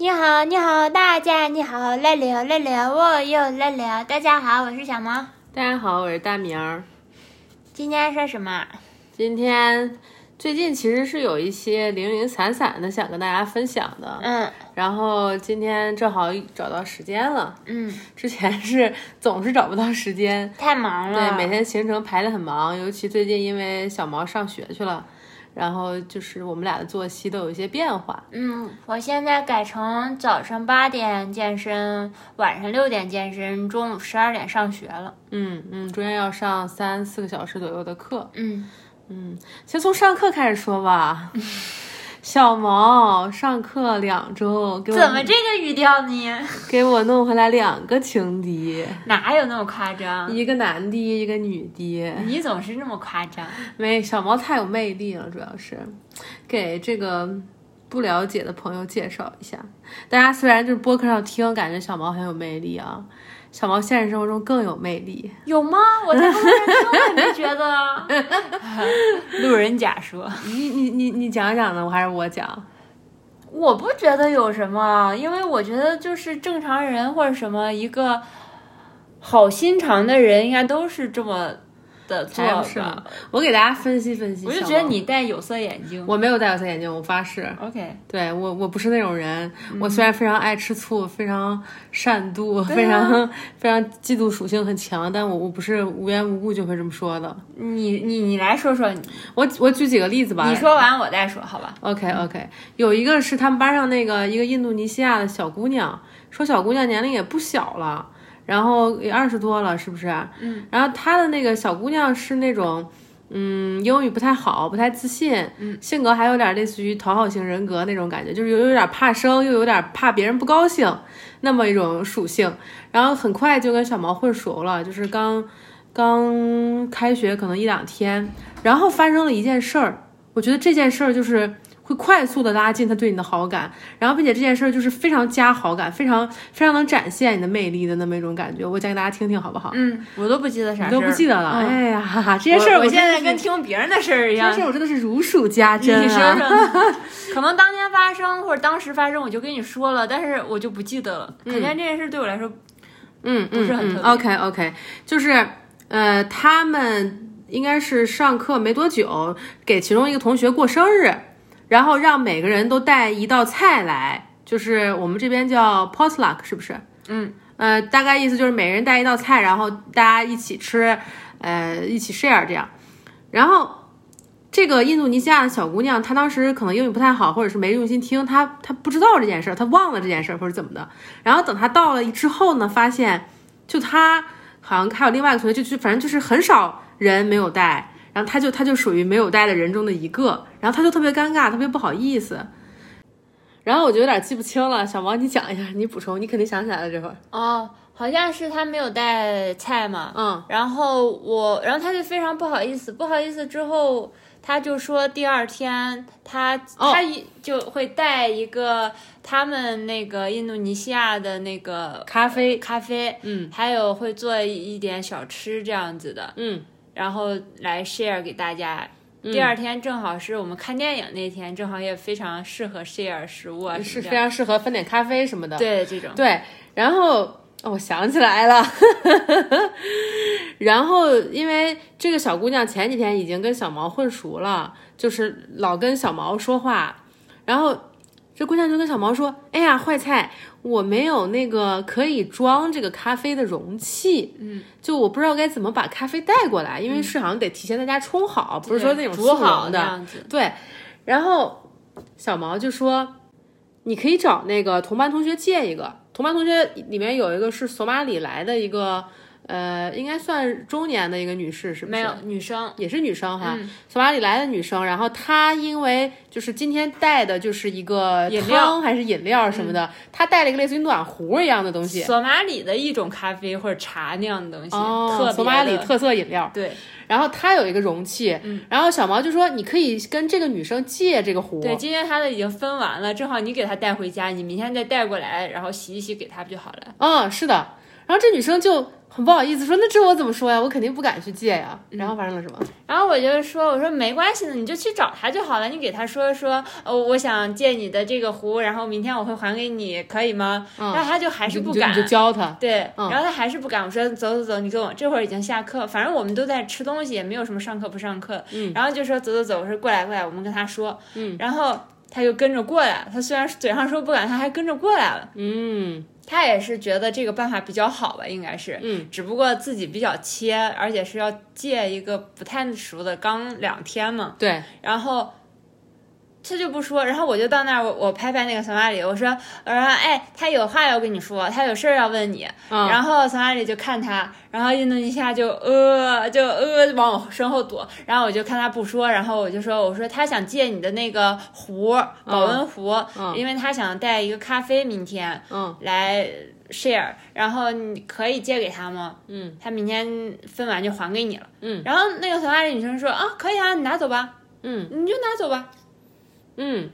你好，你好，大家你好，来了来了，我又来了。大家好，我是小毛。大家好，我是大明儿。今天说什么？今天最近其实是有一些零零散散的想跟大家分享的，嗯然后今天正好找到时间了。嗯，之前是总是找不到时间，太忙了。对，每天行程排得很忙，尤其最近因为小毛上学去了，然后就是我们俩的作息都有一些变化。嗯，我现在改成早上八点健身，晚上六点健身，中午十二点上学了。嗯嗯，中间要上三四个小时左右的课。嗯，嗯，先从上课开始说吧。小毛上课两周，给我怎么这个语调呢？给我弄回来两个情敌，哪有那么夸张？一个男的，一个女的。你总是那么夸张。没小毛太有魅力了，主要是给这个不了解的朋友介绍一下。大家虽然就是播客上听，感觉小毛很有魅力啊，小毛现实生活中更有魅力。有吗？我在路上听我也没觉得啊。路人甲说。你你你你讲讲呢？我还是我讲？我不觉得有什么，因为我觉得就是正常人或者什么一个好心肠的人，应该都是这么的做才不是呢吧。我给大家分析分析。我就觉得你戴有色眼镜。我没有戴有色眼镜，我发誓。OK，对我，我不是那种人。我嗯虽然非常爱吃醋，非常善妒，啊非常非常嫉妒属性很强，但我我不是无缘无故就会这么说的。你你你来说说，我我举几个例子吧。你说完我再说，好吧？OK OK，有一个是他们班上那个一个印度尼西亚的小姑娘，说小姑娘年龄也不小了，然后也二十多了，是不是？嗯。然后他的那个小姑娘是那种，嗯，英语不太好，不太自信，嗯，性格还有点类似于讨好型人格那种感觉，就是有有点怕生，又有点怕别人不高兴，那么一种属性。然后很快就跟小毛混熟了，就是刚刚开学可能一两天，然后发生了一件事儿，我觉得这件事儿就是会快速的拉近他对你的好感，然后并且这件事儿就是非常加好感，非常非常能展现你的魅力的那么一种感觉。我讲给大家听听好不好？嗯，我都不记得啥事儿你都不记得了，嗯哎呀，哈哈，这件事儿我我现在跟听别人的事儿一样这件事。儿我真的是如数家珍 你说啊！说，可能当天发生或者当时发生，我就跟你说了，但是我就不记得了。可见这件事对我来说，嗯，不是很 OK OK，就是呃，他们应该是上课没多久，给其中一个同学过生日，然后让每个人都带一道菜来，就是我们这边叫 potluck，是不是？嗯，呃，大概意思就是每人带一道菜，然后大家一起吃，呃，一起 share 这样。然后这个印度尼西亚的小姑娘，她当时可能英语不太好，或者是没用心听，她她不知道这件事儿，她忘了这件事儿或者怎么的。然后等她到了之后呢，发现就她好像还有另外一个同学，就就反正就是很少人没有带，然后他就他就属于没有带的人中的一个，然后他就特别尴尬，特别不好意思。然后我就有点记不清了，小毛你讲一下，你补充，你肯定想起来了这会儿。哦，好像是他没有带菜嘛，嗯，然后我，然后他就非常不好意思，不好意思之后，他就说第二天他、哦。他一就会带一个他们那个印度尼西亚的那个咖啡，咖啡，嗯。还有会做一点小吃这样子的，嗯然后来 share 给大家。第二天正好是我们看电影那天，正好也非常适合 share 食物啊是。非常适合分点咖啡什么的。对这种，对，然后、哦我想起来了，然后因为这个小姑娘前几天已经跟小毛混熟了，就是老跟小毛说话，然后这姑娘就跟小毛说：“哎呀，坏菜，我没有那个可以装这个咖啡的容器，嗯，就我不知道该怎么把咖啡带过来，因为是好像得提前在家冲好，不是说那种速煮好的，样子。对，然后小毛就说：“你可以找那个同班同学借一个。同班同学里面有一个是索马里来的一个，呃，应该算中年的一个女士，是不是？没有女生，也是女生哈，嗯索马里来的女生。然后她因为就是今天带的就是一个饮料嗯汤还是饮料什么的，她带了一个类似于暖壶一样的东西。索马里的一种咖啡或者茶那样的东西，特索马里特色饮料。对然后她有一个容器，然后小毛就说你可以跟这个女生借这个壶。对，今天她的已经分完了，正好你给她带回家，你明天再带过来，然后洗一洗给她不就好了？嗯，是的。然后这女生就很不好意思说，那这我怎么说呀？我肯定不敢去借呀。然后发生了什么？然后我就说，我说没关系的，你就去找他就好了。你给他说说，呃，我想借你的这个壶，然后明天我会还给你，可以吗？然后他就还是不敢，你就教他。对，然后他还是不敢。我说走走走，你跟我这会儿已经下课，反正我们都在吃东西，也没有什么上课不上课。嗯。然后就说走走走，我说过来过来，我们跟他说。嗯。然后他就跟着过来，他虽然嘴上说不敢，他还跟着过来了。嗯。他也是觉得这个办法比较好吧，应该是，嗯，只不过自己比较切，而且是要借一个不太熟的，刚两天嘛，对，然后。他就不说，然后我就到那儿，我我拍拍那个索马里，我说我说哎，他有话要跟你说，他有事儿要问你。然后索马里就看他，然后印度尼西亚就呃就呃往我身后躲，然后我就看他不说，然后我就说我说他想借你的那个壶保温壶，因为他想带一个咖啡明天嗯来 share，然后你可以借给他吗？嗯，他明天分完就还给你了。嗯，然后那个索马里女生说啊可以啊，你拿走吧。嗯，你就拿走吧。嗯，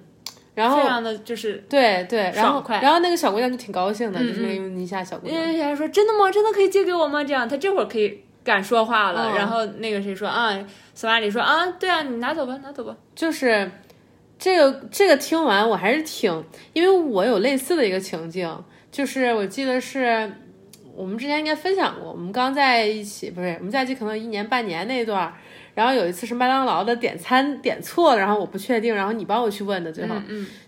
然后非常的就是对对，然后快，然后那个小姑娘就挺高兴的，就是那个印度尼西亚小姑娘，人家说真的吗？真的可以借给我吗？这样，她这会儿可以敢说话了。然后那个谁说啊，索马里说啊，对啊，你拿走吧，拿走吧。就是这个这个听完我还是挺，因为我有类似的一个情境，就是我记得是我们之前应该分享过，我们刚在一起，不是我们在一起可能一年半年那段。然后有一次是麦当劳的点餐点错了，然后我不确定，然后你帮我去问的，最后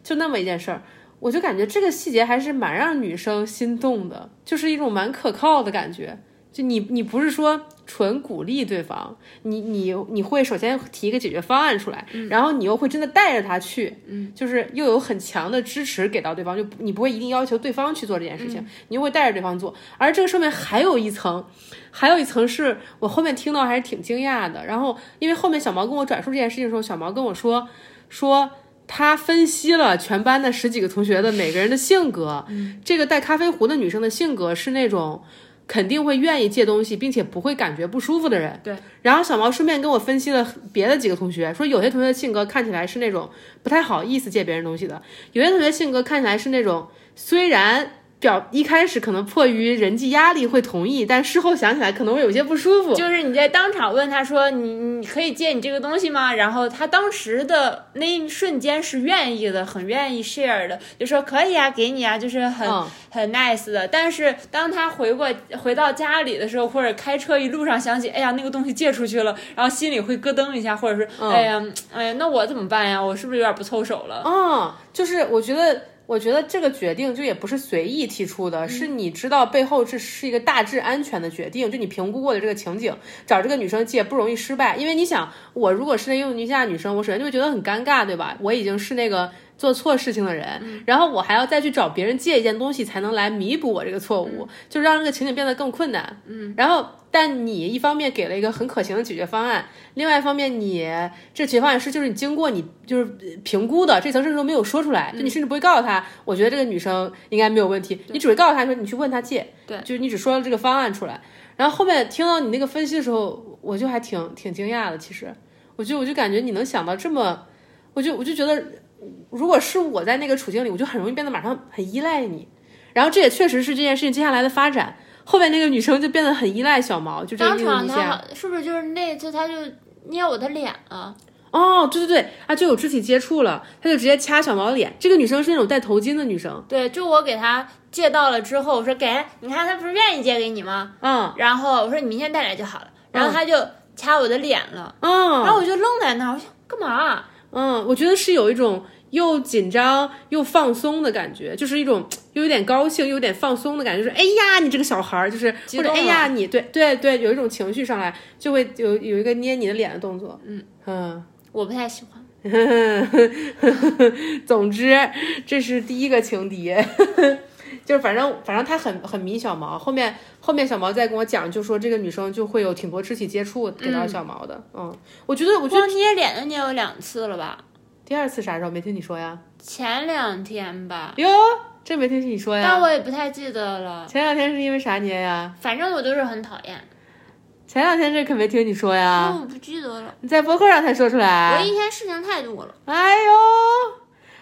就那么一件事儿，我就感觉这个细节还是蛮让女生心动的，就是一种蛮可靠的感觉。就你你不是说纯鼓励对方，你你你会首先提一个解决方案出来，然后你又会真的带着他去，嗯，就是又有很强的支持给到对方，就你不会一定要求对方去做这件事情，你又会带着对方做。而这个上面还有一层，还有一层是我后面听到还是挺惊讶的。然后因为后面小毛跟我转述这件事情的时候，小毛跟我说说他分析了全班的十几个同学的每个人的性格，这个带咖啡壶的女生的性格是那种。肯定会愿意借东西，并且不会感觉不舒服的人。对。然后小毛顺便跟我分析了别的几个同学，说有些同学的性格看起来是那种不太好意思借别人东西的，有些同学性格看起来是那种虽然。表一开始可能迫于人际压力会同意，但事后想起来可能会有些不舒服。就是你在当场问他说：“你你可以借你这个东西吗？”然后他当时的那一瞬间是愿意的，很愿意 share 的，就说可以啊，给你啊，就是很很 nice 的。但是当他回过回到家里的时候，或者开车一路上想起，哎呀，那个东西借出去了，然后心里会咯噔一下，或者是哎呀，哎呀，那我怎么办呀？我是不是有点不凑手了？嗯，就是我觉得。我觉得这个决定就也不是随意提出的，是你知道背后这是一个大致安全的决定，就你评估过的这个情景，找这个女生借不容易失败，因为你想，我如果是那印度尼西亚女生，我首先就会觉得很尴尬，对吧？我已经是那个。做错事情的人，然后我还要再去找别人借一件东西，才能来弥补我这个错误，就让这个情景变得更困难。嗯，然后，但你一方面给了一个很可行的解决方案，另外一方面，你这解决方案是就是你经过你就是评估的，这层甚至都没有说出来，就你甚至不会告诉他，我觉得这个女生应该没有问题，你只会告诉他说你去问他借，对，就是你只说了这个方案出来，然后后面听到你那个分析的时候，我就还挺挺惊讶的，其实，我就我就感觉你能想到这么，我就我就觉得。如果是我在那个处境里，我就很容易变得马上很依赖你，然后这也确实是这件事情接下来的发展。后面那个女生就变得很依赖小毛，就这个当场他是不是就是那次他就捏我的脸了？哦，对对对，啊，就有肢体接触了，他就直接掐小毛脸。这个女生是那种戴头巾的女生，对，就我给她借到了之后，我说给你看，她不是愿意借给你吗？嗯，然后我说你明天带来就好了，然后她就掐我的脸了，嗯，然后我就愣在那儿，我想干嘛？嗯，我觉得是有一种又紧张又放松的感觉，就是一种又有点高兴又有点放松的感觉，就是哎呀，你这个小孩儿，就是或者哎呀，你对对对，有一种情绪上来，就会有有一个捏你的脸的动作。嗯嗯，我不太喜欢。总之，这是第一个情敌，就是反正反正他很很迷小毛，后面后面小毛再跟我讲，就说这个女生就会有挺多肢体接触给到小毛的。嗯，我觉得我觉得捏脸的捏有两次了吧。第二次啥时候没听你说呀？前两天吧。哟，这没听你说呀？但我也不太记得了。前两天是因为啥捏呀？反正我都是很讨厌。前两天这可没听你说呀？我不记得了。你在博客上才说出来。我一天事情太多了。哎呦，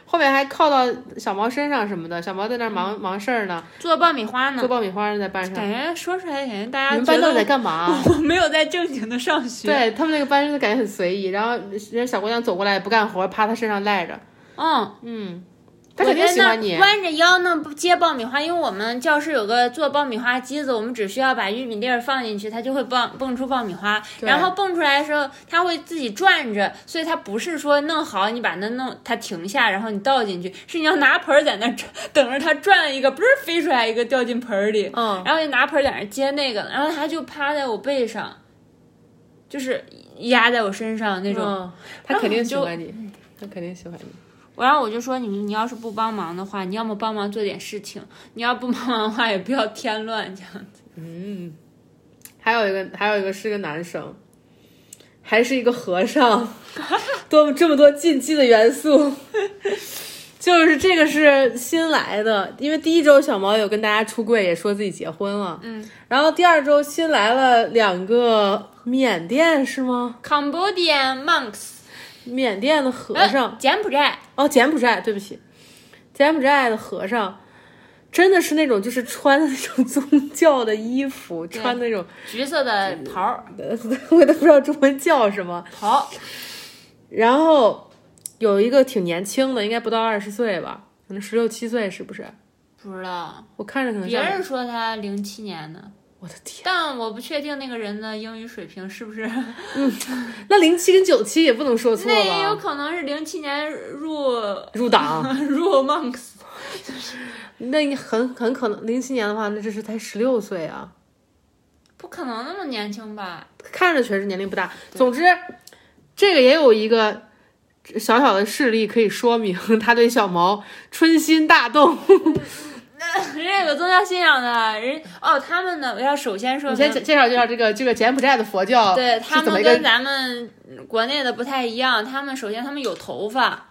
后面还靠到小毛身上什么的，小毛在那儿忙忙事儿呢，做爆米花呢，做爆米花在班上。感觉说出来，感觉大家你们班都在干嘛？我没有在正经的上学。对他们那个班就感觉很随意，然后人家小姑娘走过来不干活，趴他身上赖着。嗯嗯。他肯定喜欢你。弯着腰呢接爆米花，因为我们教室有个做爆米花机子，我们只需要把玉米粒儿放进去，它就会蹦蹦出爆米花。然后蹦出来的时候，它会自己转着，所以它不是说弄好你把它弄它停下，然后你倒进去，是你要拿盆在那等着它转一个，不是飞出来一个掉进盆里。嗯。然后就拿盆在那接那个，然后它就趴在我背上，就是压在我身上那种。他肯定喜欢你，他肯定喜欢你。然后我就说，你你要是不帮忙的话，你要么帮忙做点事情，你要不帮忙的话，也不要添乱这样子。嗯，还有一个，还有一个是个男生，还是一个和尚，多这么多禁忌的元素，就是这个是新来的，因为第一周小毛有跟大家出柜，也说自己结婚了，嗯，然后第二周新来了两个缅甸是吗？Cambodian monks。缅甸的和尚，柬埔寨哦，柬埔寨，对不起，柬埔寨的和尚，真的是那种就是穿的那种宗教的衣服，穿那种橘色的袍儿，我都不知道中文叫什么袍。然后有一个挺年轻的，应该不到二十岁吧，可能十六七岁，是不是？不知道，我看着可能别人说他零七年的。我的天！但我不确定那个人的英语水平是不是。嗯，那零七跟九七也不能说错吧？那也有可能是零七年入入党 入 monks，那你很很可能零七年的话，那这是才十六岁啊。不可能那么年轻吧？看着确实年龄不大。总之，这个也有一个小小的事例可以说明他对小毛春心大动。人有 宗教信仰的人哦，他们呢我要首先说，你先介绍介绍这个这个柬埔寨的佛教，对他们跟咱们国内的不太一样。他们首先他们有头发，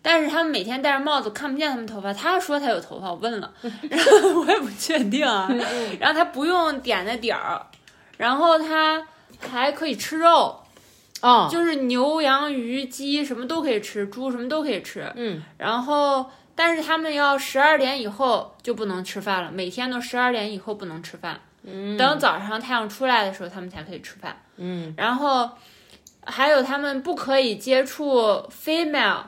但是他们每天戴着帽子看不见他们头发。他说他有头发，我问了，然后我也不确定啊。然后他不用点的点儿，然后他还可以吃肉，啊，就是牛羊鱼鸡什么都可以吃，猪什么都可以吃，嗯，然后。但是他们要十二点以后就不能吃饭了，每天都十二点以后不能吃饭。嗯，等早上太阳出来的时候，他们才可以吃饭。嗯，然后还有他们不可以接触 female。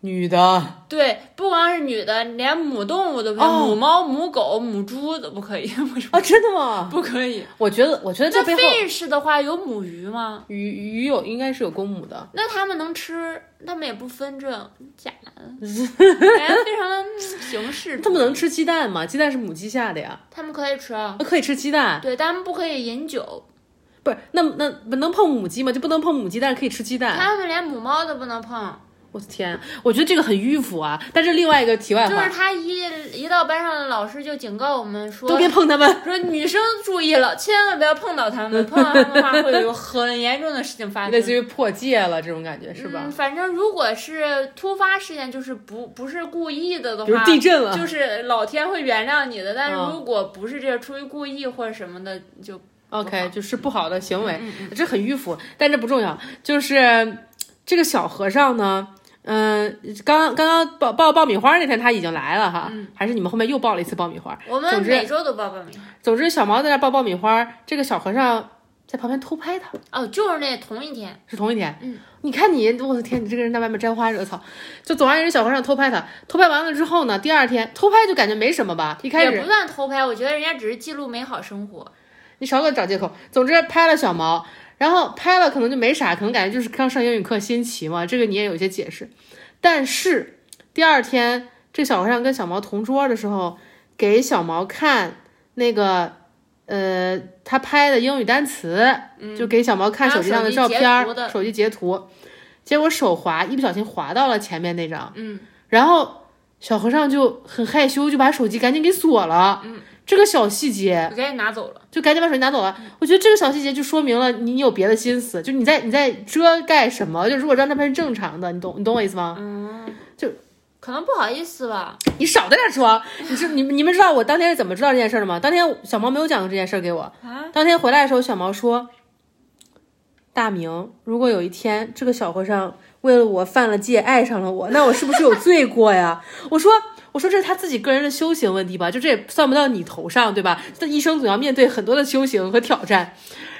女的，对，不光是女的，连母动物都不行，母猫、母狗、母猪都不可以。啊，真的吗？不可以。我觉得，我觉得这背后，fish 的话有母鱼吗？鱼鱼有，应该是有公母的。那他们能吃？他们也不分这假的，感觉非常的形式。他们能吃鸡蛋吗？鸡蛋是母鸡下的呀。他们可以吃啊，可以吃鸡蛋。对，但们不可以饮酒。不是，那那能碰母鸡吗？就不能碰母鸡，但是可以吃鸡蛋。他们连母猫都不能碰。我的天，我觉得这个很迂腐啊！但是另外一个题外话，就是他一一到班上的老师就警告我们说，都别碰他们，说女生注意了，千万不要碰到他们，碰到他们的话会有很严重的事情发 生，类似于破戒了这种感觉是吧？反正如果是突发事件，就是不不是故意的的话，比如地震了，就是老天会原谅你的。但是如果不是这出于故意或者什么的，就 OK，就是不好的行为，这很迂腐，但这不重要。就是这个小和尚呢。嗯，刚刚刚爆爆爆米花那天他已经来了哈，还是你们后面又爆了一次爆米花？我们每周都爆爆米花。总之，小毛在那爆爆米花，这个小和尚在旁边偷拍他。哦，就是那同一天，是同一天。嗯，你看你，我的天，你这个人在外面沾花惹草。就总而言之，小和尚偷拍他，偷拍完了之后呢，第二天偷拍就感觉没什么吧？一开始也不算偷拍，我觉得人家只是记录美好生活。你少给我找借口。总之拍了小毛，然后拍了可能就没啥，可能感觉就是刚上英语课新奇嘛，这个你也有一些解释。但是第二天，这小和尚跟小毛同桌的时候，给小毛看那个，呃，他拍的英语单词，就给小毛看手机上的照片，手机截图，结果手滑，一不小心滑到了前面那张，嗯，然后小和尚就很害羞，就把手机赶紧给锁了，嗯，这个小细节，赶紧拿走了，就赶紧把手机拿走了。我觉得这个小细节就说明了你有别的心思，就你在你在遮盖什么？就如果这张照片是正常的，你懂你懂我意思吗？嗯，就可能不好意思吧。你少在这说，你是你你们知道我当天是怎么知道这件事的吗？当天小毛没有讲过这件事给我。啊，当天回来的时候，小毛说：“大明，如果有一天这个小和尚为了我犯了戒，爱上了我，那我是不是有罪过呀？我说，我说这是他自己个人的修行问题吧，就这也算不到你头上，对吧？他一生总要面对很多的修行和挑战。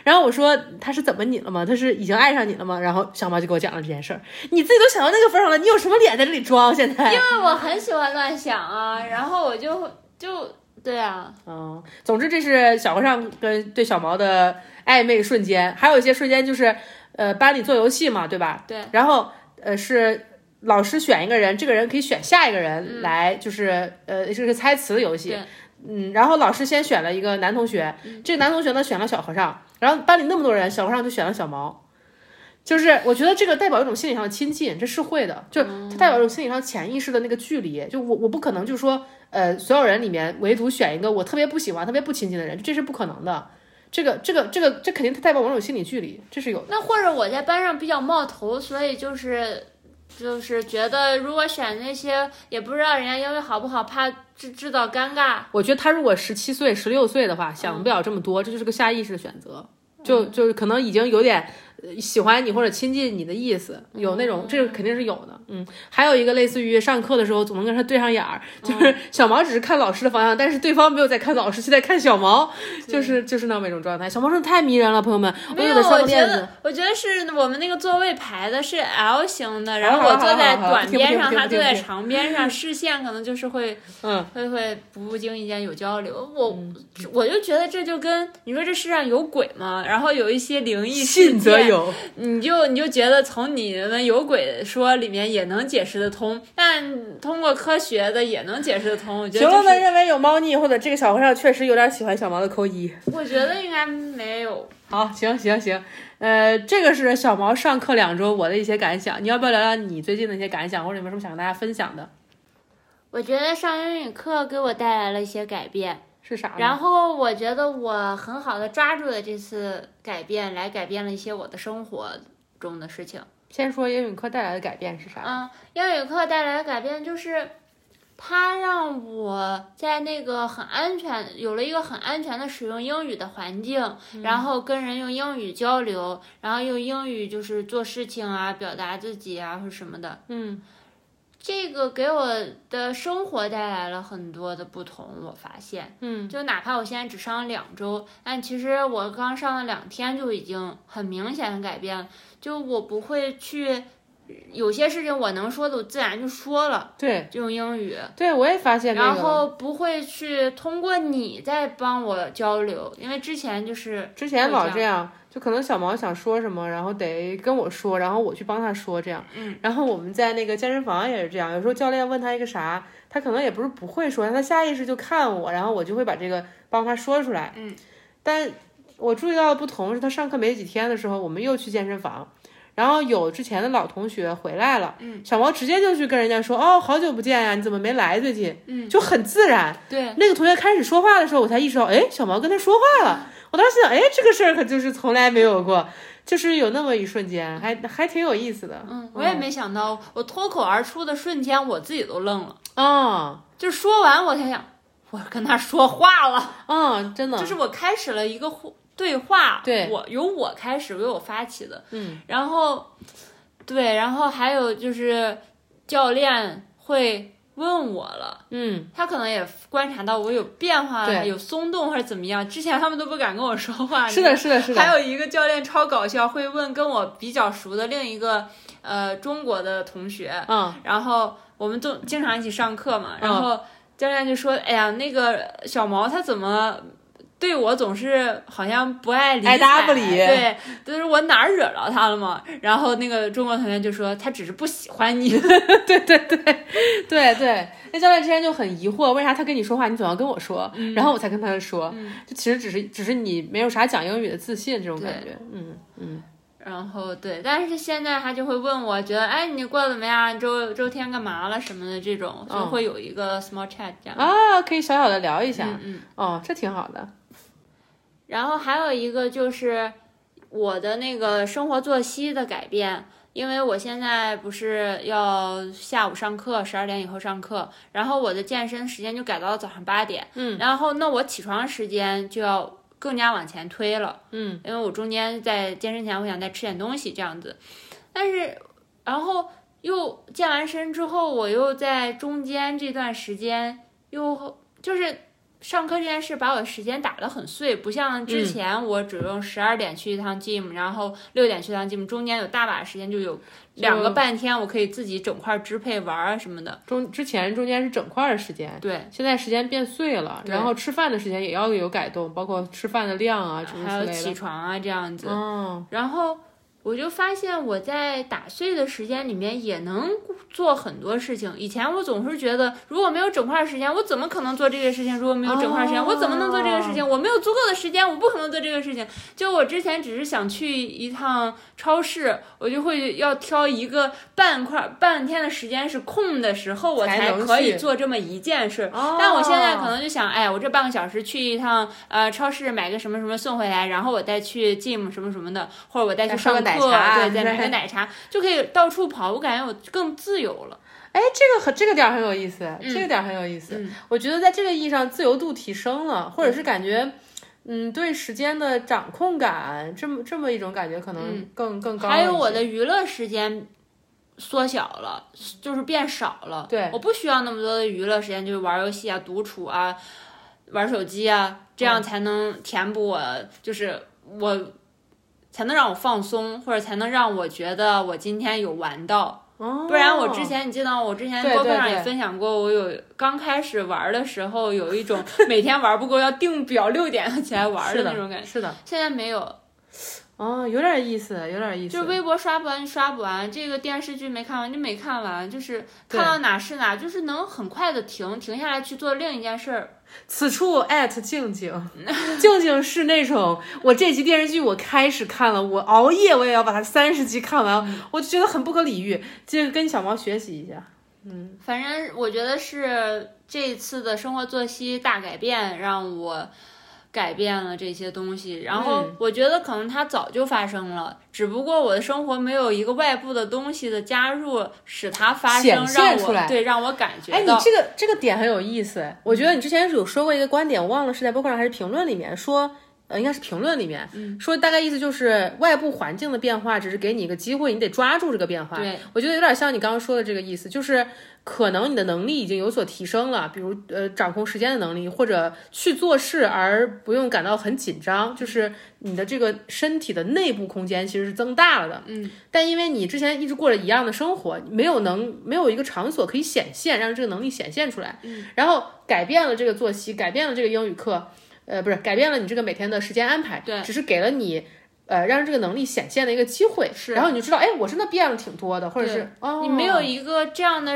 然后我说他是怎么你了吗？他是已经爱上你了吗？然后小毛就给我讲了这件事儿。你自己都想到那个份上了，你有什么脸在这里装？现在？因为我很喜欢乱想啊，然后我就就对啊，嗯，总之这是小和尚跟对小毛的暧昧瞬间，还有一些瞬间就是呃班里做游戏嘛，对吧？对。然后呃是老师选一个人，这个人可以选下一个人来，就是呃这是猜词的游戏。嗯，然后老师先选了一个男同学，这个男同学呢选了小和尚，然后班里那么多人，小和尚就选了小毛，就是我觉得这个代表一种心理上的亲近，这是会的，就它代表一种心理上潜意识的那个距离，就我我不可能就是说，呃，所有人里面唯独选一个我特别不喜欢、特别不亲近的人，这是不可能的，这个这个这个这肯定代表某种心理距离，这是有的。那或者我在班上比较冒头，所以就是。就是觉得，如果选那些，也不知道人家英语好不好，怕制制造尴尬。我觉得他如果十七岁、十六岁的话，想不了这么多，这就是个下意识的选择，就就是可能已经有点。喜欢你或者亲近你的意思，有那种，这个肯定是有的。嗯，还有一个类似于上课的时候总能跟他对上眼儿，就是小毛只是看老师的方向，但是对方没有在看老师，是在看小毛，就是就是那么一种状态。小毛真的太迷人了，朋友们。没有，我觉得我觉得是我们那个座位排的是 L 型的，然后我坐在短边上，他坐在长边上，视线可能就是会，嗯，会会不经意间有交流。我我就觉得这就跟你说这世上有鬼吗？然后有一些灵异事件。有，你就你就觉得从你们有鬼说里面也能解释得通，但通过科学的也能解释得通。我觉得评论们认为有猫腻，或者这个小和尚确实有点喜欢小毛的扣一。我觉得应该没有。好，行行行，呃，这个是小毛上课两周我的一些感想。你要不要聊聊你最近的一些感想，或者有没有什么想跟大家分享的？我觉得上英语课给我带来了一些改变。是啥？然后我觉得我很好的抓住了这次改变，来改变了一些我的生活中的事情。先说英语课带来的改变是啥？嗯，英语课带来的改变就是，它让我在那个很安全，有了一个很安全的使用英语的环境，然后跟人用英语交流，然后用英语就是做事情啊，表达自己啊或什么的。嗯。这个给我的生活带来了很多的不同，我发现，嗯，就哪怕我现在只上了两周，但其实我刚上了两天就已经很明显的改变了。就我不会去，有些事情我能说的，我自然就说了，对，就用英语。对，我也发现。然后不会去通过你在帮我交流，因为之前就是之前老这样。就可能小毛想说什么，然后得跟我说，然后我去帮他说这样。嗯，然后我们在那个健身房也是这样，有时候教练问他一个啥，他可能也不是不会说，他下意识就看我，然后我就会把这个帮他说出来。嗯，但我注意到的不同是他上课没几天的时候，我们又去健身房，然后有之前的老同学回来了，嗯，小毛直接就去跟人家说，哦，好久不见呀，你怎么没来最近？嗯，就很自然。对，那个同学开始说话的时候，我才意识到，哎，小毛跟他说话了。我当时想，哎，这个事儿可就是从来没有过，就是有那么一瞬间，还还挺有意思的。嗯，我也没想到，我脱口而出的瞬间，我自己都愣了。啊，就说完我才想，我跟他说话了。嗯，真的，就是我开始了一个对话，对我由我开始，为我发起的。嗯，然后，对，然后还有就是教练会。问我了，嗯，他可能也观察到我有变化了，有松动或者怎么样。之前他们都不敢跟我说话。是的，是的，是的。还有一个教练超搞笑，会问跟我比较熟的另一个呃中国的同学，嗯，然后我们都经常一起上课嘛，然后教练就说：“哎呀，那个小毛他怎么？”对我总是好像不爱理搭不理，对，就是我哪儿惹着他了嘛？然后那个中国同学就说他只是不喜欢你，对对对对对。那教练之前就很疑惑，为啥他跟你说话你总要跟我说？然后我才跟他说，就其实只是只是你没有啥讲英语的自信这种感觉，嗯嗯。然后对，但是现在他就会问我，觉得哎你过得怎么样？周周天干嘛了什么的这种，就会有一个 small chat 这样啊，可以小小的聊一下，嗯嗯，哦，这挺好的。然后还有一个就是我的那个生活作息的改变，因为我现在不是要下午上课，十二点以后上课，然后我的健身时间就改到了早上八点，嗯，然后那我起床时间就要更加往前推了，嗯，因为我中间在健身前我想再吃点东西这样子，但是然后又健完身之后，我又在中间这段时间又就是。上课这件事把我的时间打得很碎，不像之前我只用十二点去一趟 gym，然后六点去趟 gym，中间有大把时间，就有两个半天，我可以自己整块支配玩啊什么的。中之前中间是整块的时间，对，现在时间变碎了，然后吃饭的时间也要有改动，包括吃饭的量啊，还有起床啊这样子。嗯，然后。我就发现我在打碎的时间里面也能做很多事情。以前我总是觉得，如果没有整块时间，我怎么可能做这个事情？如果没有整块时间，我怎么能做这个事情？我没有足够的时间，我不可能做这个事情。就我之前只是想去一趟超市，我就会要挑一个半块半天的时间是空的时候，我才可以做这么一件事。但我现在可能就想，哎，我这半个小时去一趟呃超市买个什么什么送回来，然后我再去 gym 什么什么的，或者我再去上课。对，在买个奶茶就可以到处跑，我感觉我更自由了。哎，这个很这个点很有意思，这个点很有意思。我觉得在这个意义上，自由度提升了，或者是感觉，嗯，对时间的掌控感，这么这么一种感觉，可能更更高。还有我的娱乐时间缩小了，就是变少了。对，我不需要那么多的娱乐时间，就是玩游戏啊、独处啊、玩手机啊，这样才能填补我，就是我。才能让我放松，或者才能让我觉得我今天有玩到，不然我之前你记得我之前播客上也分享过，我有刚开始玩的时候有一种每天玩不够要定表六点起来玩的那种感觉，是的，现在没有。哦，有点意思，有点意思。就是微博刷不完刷不完，这个电视剧没看完就没看完，就是看到哪是哪，就是能很快的停停下来去做另一件事儿。此处艾特静静，静静是那种我这集电视剧我开始看了，我熬夜我也要把它三十集看完，我就觉得很不可理喻，就跟小毛学习一下。嗯，反正我觉得是这次的生活作息大改变让我。改变了这些东西，然后我觉得可能它早就发生了，只不过我的生活没有一个外部的东西的加入，使它发生，让我对让我感觉。哎，你这个这个点很有意思，我觉得你之前有说过一个观点，我忘了是在博客上还是评论里面说。呃，应该是评论里面说，大概意思就是外部环境的变化只是给你一个机会，你得抓住这个变化。对，我觉得有点像你刚刚说的这个意思，就是可能你的能力已经有所提升了，比如呃掌控时间的能力，或者去做事而不用感到很紧张，就是你的这个身体的内部空间其实是增大了的。嗯，但因为你之前一直过着一样的生活，没有能没有一个场所可以显现，让这个能力显现出来。嗯，然后改变了这个作息，改变了这个英语课。呃，不是改变了你这个每天的时间安排，对，只是给了你，呃，让这个能力显现的一个机会。是，然后你就知道，哎，我真的变了挺多的，或者是，哦，你没有一个这样的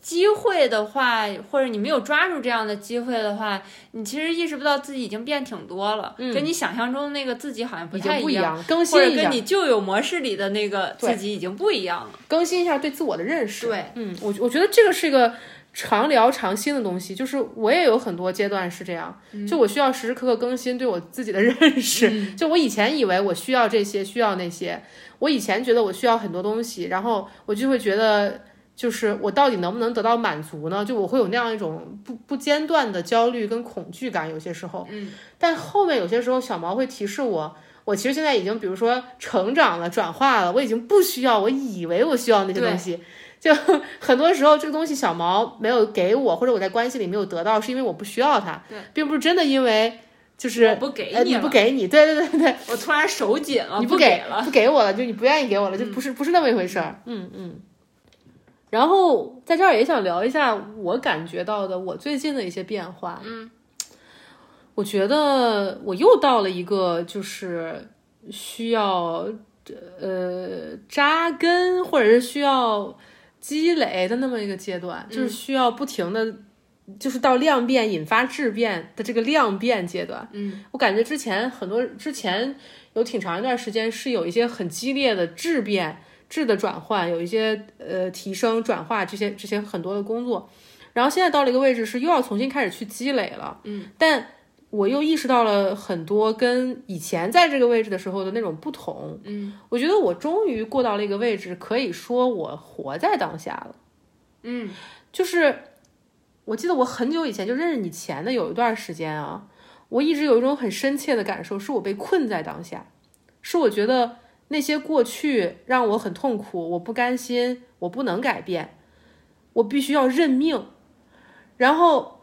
机会的话，或者你没有抓住这样的机会的话，你其实意识不到自己已经变挺多了，跟你想象中的那个自己好像不太一样，更新一下，跟你旧有模式里的那个自己已经不一样了，更新一下对自我的认识。对，嗯，我我觉得这个是一个。常聊常新的东西，就是我也有很多阶段是这样，就我需要时时刻刻更新对我自己的认识。就我以前以为我需要这些，需要那些，我以前觉得我需要很多东西，然后我就会觉得，就是我到底能不能得到满足呢？就我会有那样一种不不间断的焦虑跟恐惧感，有些时候。嗯。但后面有些时候，小毛会提示我，我其实现在已经，比如说成长了、转化了，我已经不需要我以为我需要那些东西。就很多时候，这个东西小毛没有给我，或者我在关系里没有得到，是因为我不需要它，并不是真的因为就是我不给你，不给你，对对对对，我突然手紧了，你不给了，不给我了，就你不愿意给我了，就不是不是那么一回事儿，嗯嗯。然后在这儿也想聊一下我感觉到的我最近的一些变化，嗯，我觉得我又到了一个就是需要呃扎根，或者是需要。积累的那么一个阶段，就是需要不停的，就是到量变引发质变的这个量变阶段。嗯，我感觉之前很多之前有挺长一段时间是有一些很激烈的质变、质的转换，有一些呃提升、转化这些这些很多的工作，然后现在到了一个位置是又要重新开始去积累了。嗯，但。我又意识到了很多跟以前在这个位置的时候的那种不同。嗯，我觉得我终于过到了一个位置，可以说我活在当下了。嗯，就是我记得我很久以前就认识你前的有一段时间啊，我一直有一种很深切的感受，是我被困在当下，是我觉得那些过去让我很痛苦，我不甘心，我不能改变，我必须要认命，然后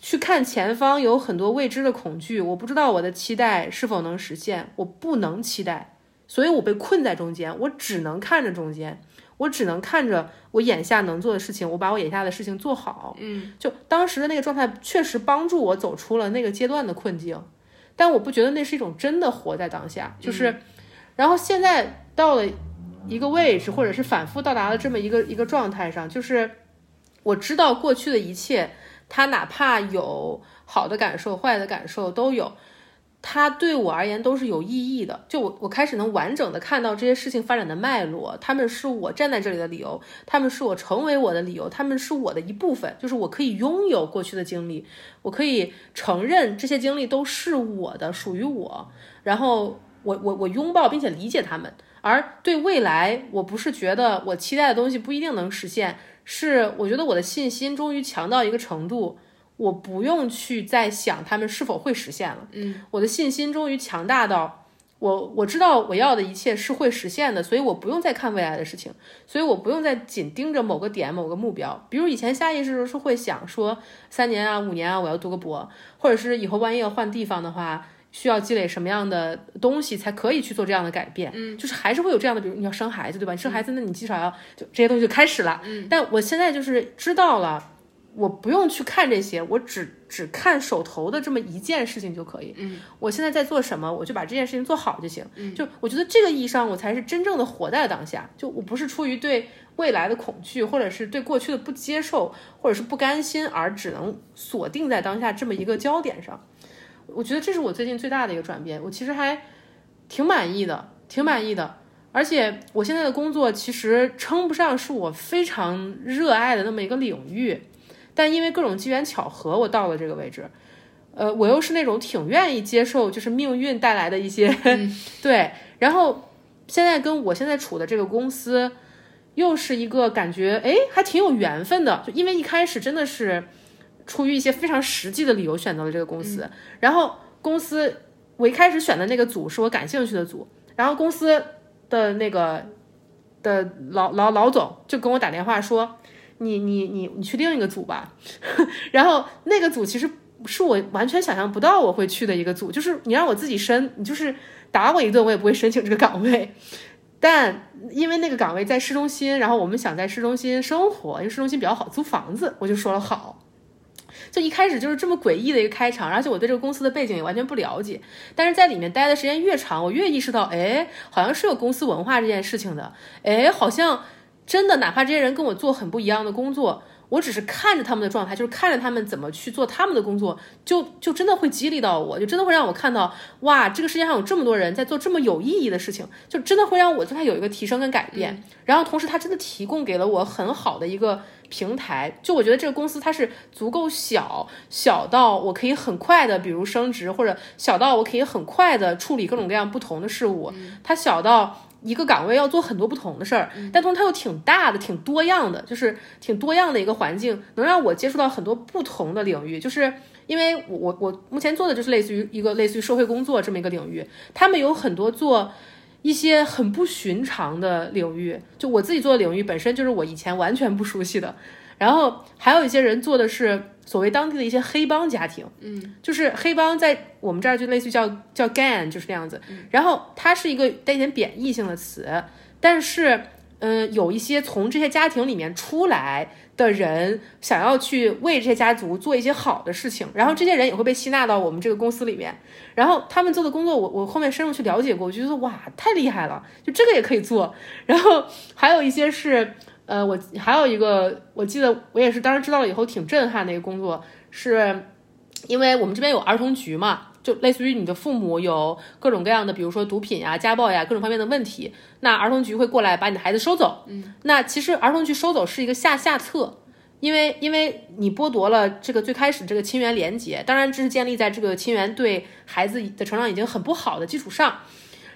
去看前方有很多未知的恐惧，我不知道我的期待是否能实现，我不能期待，所以我被困在中间，我只能看着中间，我只能看着我眼下能做的事情，我把我眼下的事情做好。嗯，就当时的那个状态确实帮助我走出了那个阶段的困境，但我不觉得那是一种真的活在当下，就是。然后现在到了一个位置，或者是反复到达了这么一个一个状态上，就是我知道过去的一切，他哪怕有好的感受、坏的感受都有，他对我而言都是有意义的。就我我开始能完整的看到这些事情发展的脉络，他们是我站在这里的理由，他们是我成为我的理由，他们是我的一部分。就是我可以拥有过去的经历，我可以承认这些经历都是我的，属于我。然后。我我我拥抱并且理解他们，而对未来，我不是觉得我期待的东西不一定能实现，是我觉得我的信心终于强到一个程度，我不用去再想他们是否会实现了。嗯，我的信心终于强大到我我知道我要的一切是会实现的，所以我不用再看未来的事情，所以我不用再紧盯着某个点某个目标。比如以前下意识是会想说三年啊五年啊我要读个博，或者是以后万一要换地方的话。需要积累什么样的东西才可以去做这样的改变？嗯，就是还是会有这样的，比如你要生孩子，对吧？你生孩子，那你至少要就这些东西就开始了。嗯，但我现在就是知道了，我不用去看这些，我只只看手头的这么一件事情就可以。嗯，我现在在做什么，我就把这件事情做好就行。嗯，就我觉得这个意义上，我才是真正的活在当下。就我不是出于对未来的恐惧，或者是对过去的不接受，或者是不甘心而只能锁定在当下这么一个焦点上。我觉得这是我最近最大的一个转变，我其实还挺满意的，挺满意的。而且我现在的工作其实称不上是我非常热爱的那么一个领域，但因为各种机缘巧合，我到了这个位置。呃，我又是那种挺愿意接受就是命运带来的一些 对，然后现在跟我现在处的这个公司又是一个感觉哎还挺有缘分的，就因为一开始真的是。出于一些非常实际的理由选择了这个公司，然后公司我一开始选的那个组是我感兴趣的组，然后公司的那个的老老老总就跟我打电话说，你你你你去另一个组吧，然后那个组其实是我完全想象不到我会去的一个组，就是你让我自己申，你就是打我一顿我也不会申请这个岗位，但因为那个岗位在市中心，然后我们想在市中心生活，因为市中心比较好租房子，我就说了好。就一开始就是这么诡异的一个开场，而且我对这个公司的背景也完全不了解。但是在里面待的时间越长，我越意识到，哎，好像是有公司文化这件事情的。哎，好像真的，哪怕这些人跟我做很不一样的工作。我只是看着他们的状态，就是看着他们怎么去做他们的工作，就就真的会激励到我，就真的会让我看到，哇，这个世界上有这么多人在做这么有意义的事情，就真的会让我对他有一个提升跟改变。然后同时，他真的提供给了我很好的一个平台。就我觉得这个公司它是足够小，小到我可以很快的，比如升职，或者小到我可以很快的处理各种各样不同的事物。它小到。一个岗位要做很多不同的事儿，但同时它又挺大的、挺多样的，就是挺多样的一个环境，能让我接触到很多不同的领域。就是因为我我我目前做的就是类似于一个类似于社会工作这么一个领域，他们有很多做一些很不寻常的领域，就我自己做的领域本身就是我以前完全不熟悉的。然后还有一些人做的是所谓当地的一些黑帮家庭，嗯，就是黑帮在我们这儿就类似于叫叫 gang，就是那样子。然后它是一个带一点贬义性的词，但是，嗯，有一些从这些家庭里面出来的人想要去为这些家族做一些好的事情，然后这些人也会被吸纳到我们这个公司里面。然后他们做的工作，我我后面深入去了解过，我觉得哇，太厉害了，就这个也可以做。然后还有一些是。呃，我还有一个，我记得我也是当时知道了以后挺震撼的一个工作，是因为我们这边有儿童局嘛，就类似于你的父母有各种各样的，比如说毒品呀、家暴呀各种方面的问题，那儿童局会过来把你的孩子收走。嗯，那其实儿童局收走是一个下下策，因为因为你剥夺了这个最开始这个亲缘连结，当然这是建立在这个亲缘对孩子的成长已经很不好的基础上，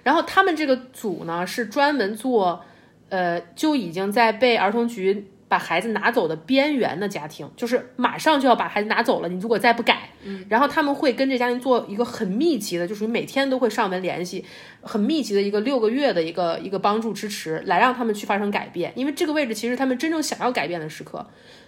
然后他们这个组呢是专门做。呃，就已经在被儿童局把孩子拿走的边缘的家庭，就是马上就要把孩子拿走了，你如果再不改，嗯，然后他们会跟这家庭做一个很密集的，就是每天都会上门联系，很密集的一个六个月的一个一个帮助支持，来让他们去发生改变，因为这个位置其实他们真正想要改变的时刻。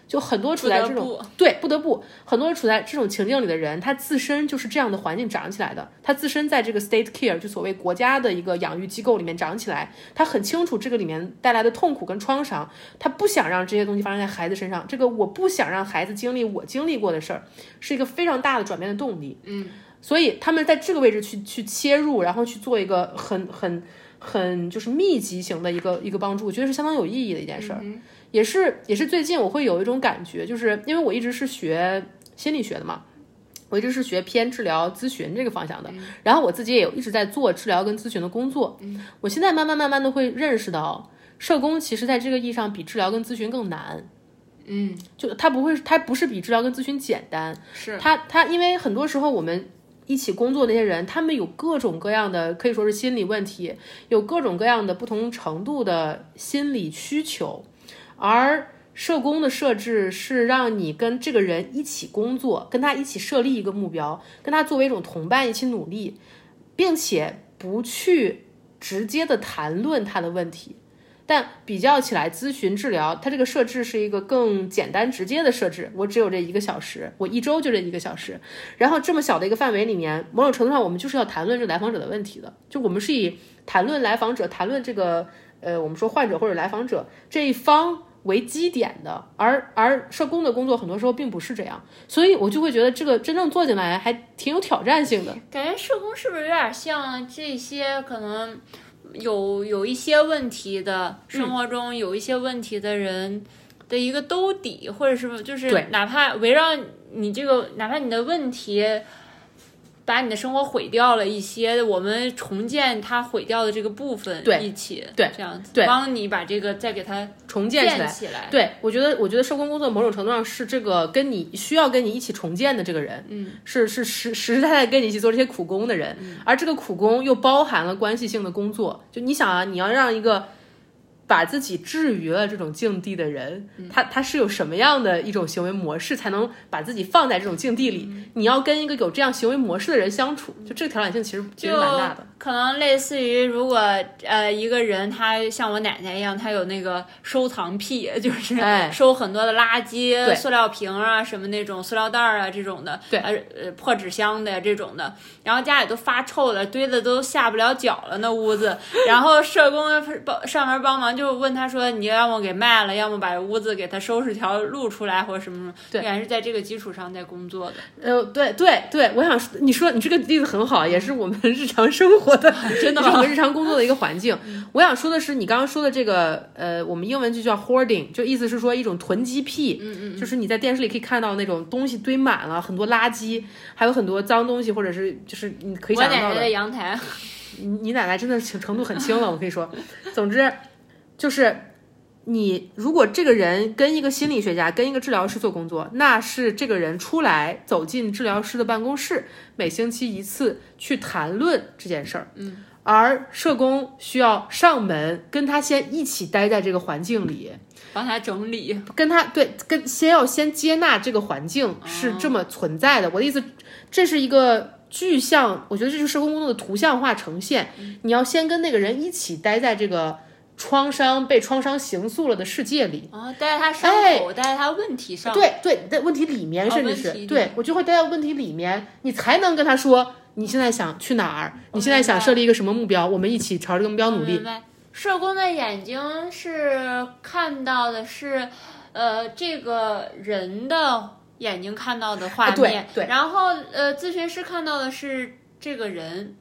就很多处在这种对不得不很多处在这种情境里的人，他自身就是这样的环境长起来的。他自身在这个 state care 就所谓国家的一个养育机构里面长起来，他很清楚这个里面带来的痛苦跟创伤。他不想让这些东西发生在孩子身上。这个我不想让孩子经历我经历过的事儿，是一个非常大的转变的动力。嗯，所以他们在这个位置去去切入，然后去做一个很很很就是密集型的一个一个帮助，我觉得是相当有意义的一件事儿。也是也是最近我会有一种感觉，就是因为我一直是学心理学的嘛，我一直是学偏治疗咨询这个方向的，然后我自己也有一直在做治疗跟咨询的工作。我现在慢慢慢慢的会认识到，社工其实在这个意义上比治疗跟咨询更难。嗯，就它不会，它不是比治疗跟咨询简单，是它它因为很多时候我们一起工作那些人，他们有各种各样的可以说是心理问题，有各种各样的不同程度的心理需求。而社工的设置是让你跟这个人一起工作，跟他一起设立一个目标，跟他作为一种同伴一起努力，并且不去直接的谈论他的问题。但比较起来，咨询治疗它这个设置是一个更简单直接的设置。我只有这一个小时，我一周就这一个小时。然后这么小的一个范围里面，某种程度上我们就是要谈论这来访者的问题的。就我们是以谈论来访者，谈论这个呃，我们说患者或者来访者这一方。为基点的，而而社工的工作很多时候并不是这样，所以我就会觉得这个真正做进来还挺有挑战性的。感觉社工是不是有点像这些可能有有一些问题的生活中有一些问题的人的一个兜底，或者是就是哪怕围绕你这个，哪怕你的问题。把你的生活毁掉了一些，我们重建它毁掉的这个部分，对，一起，对，这样子，对，帮你把这个再给它重建起来。起来，对，我觉得，我觉得社工工作某种程度上是这个跟你需要跟你一起重建的这个人，嗯，是是实实实在在跟你一起做这些苦工的人，而这个苦工又包含了关系性的工作。就你想啊，你要让一个。把自己置于了这种境地的人，他他是有什么样的一种行为模式，才能把自己放在这种境地里？你要跟一个有这样行为模式的人相处，就这个挑战性其实其实蛮大的。可能类似于，如果呃一个人他像我奶奶一样，他有那个收藏癖，就是收很多的垃圾、塑料瓶啊什么那种塑料袋啊这种的，对，呃呃破纸箱的这种的，然后家里都发臭了，堆的都下不了脚了那屋子，然后社工帮上门帮忙。就问他说：“你要么给卖了，要么把屋子给他收拾条路出来，或者什么什么。”对，还是在这个基础上在工作的。呃，对对对，我想你说你这个例子很好，也是我们日常生活的，真的，是我们日常工作的一个环境。我想说的是，你刚刚说的这个，呃，我们英文就叫 hoarding，就意思是说一种囤积癖。嗯嗯，就是你在电视里可以看到那种东西堆满了很多垃圾，还有很多脏东西，或者是就是你可以想到的。我奶奶的阳台，你你奶奶真的程度很轻了，我可以说。总之。就是你，如果这个人跟一个心理学家、跟一个治疗师做工作，那是这个人出来走进治疗师的办公室，每星期一次去谈论这件事儿。嗯，而社工需要上门跟他先一起待在这个环境里，帮他整理，跟他对跟先要先接纳这个环境是这么存在的。我的意思，这是一个具象，我觉得这就是社工工作的图像化呈现。你要先跟那个人一起待在这个。创伤被创伤形塑了的世界里。啊，待在他伤口，待在他问题上，对对，在问题里面，甚至是对我就会待在问题里面，你才能跟他说你现在想去哪儿，你现在想设立一个什么目标，我们一起朝这个目标努力。社工的眼睛是看到的是，呃，这个人的眼睛看到的画面，对，然后呃，咨询师看到的是这个人。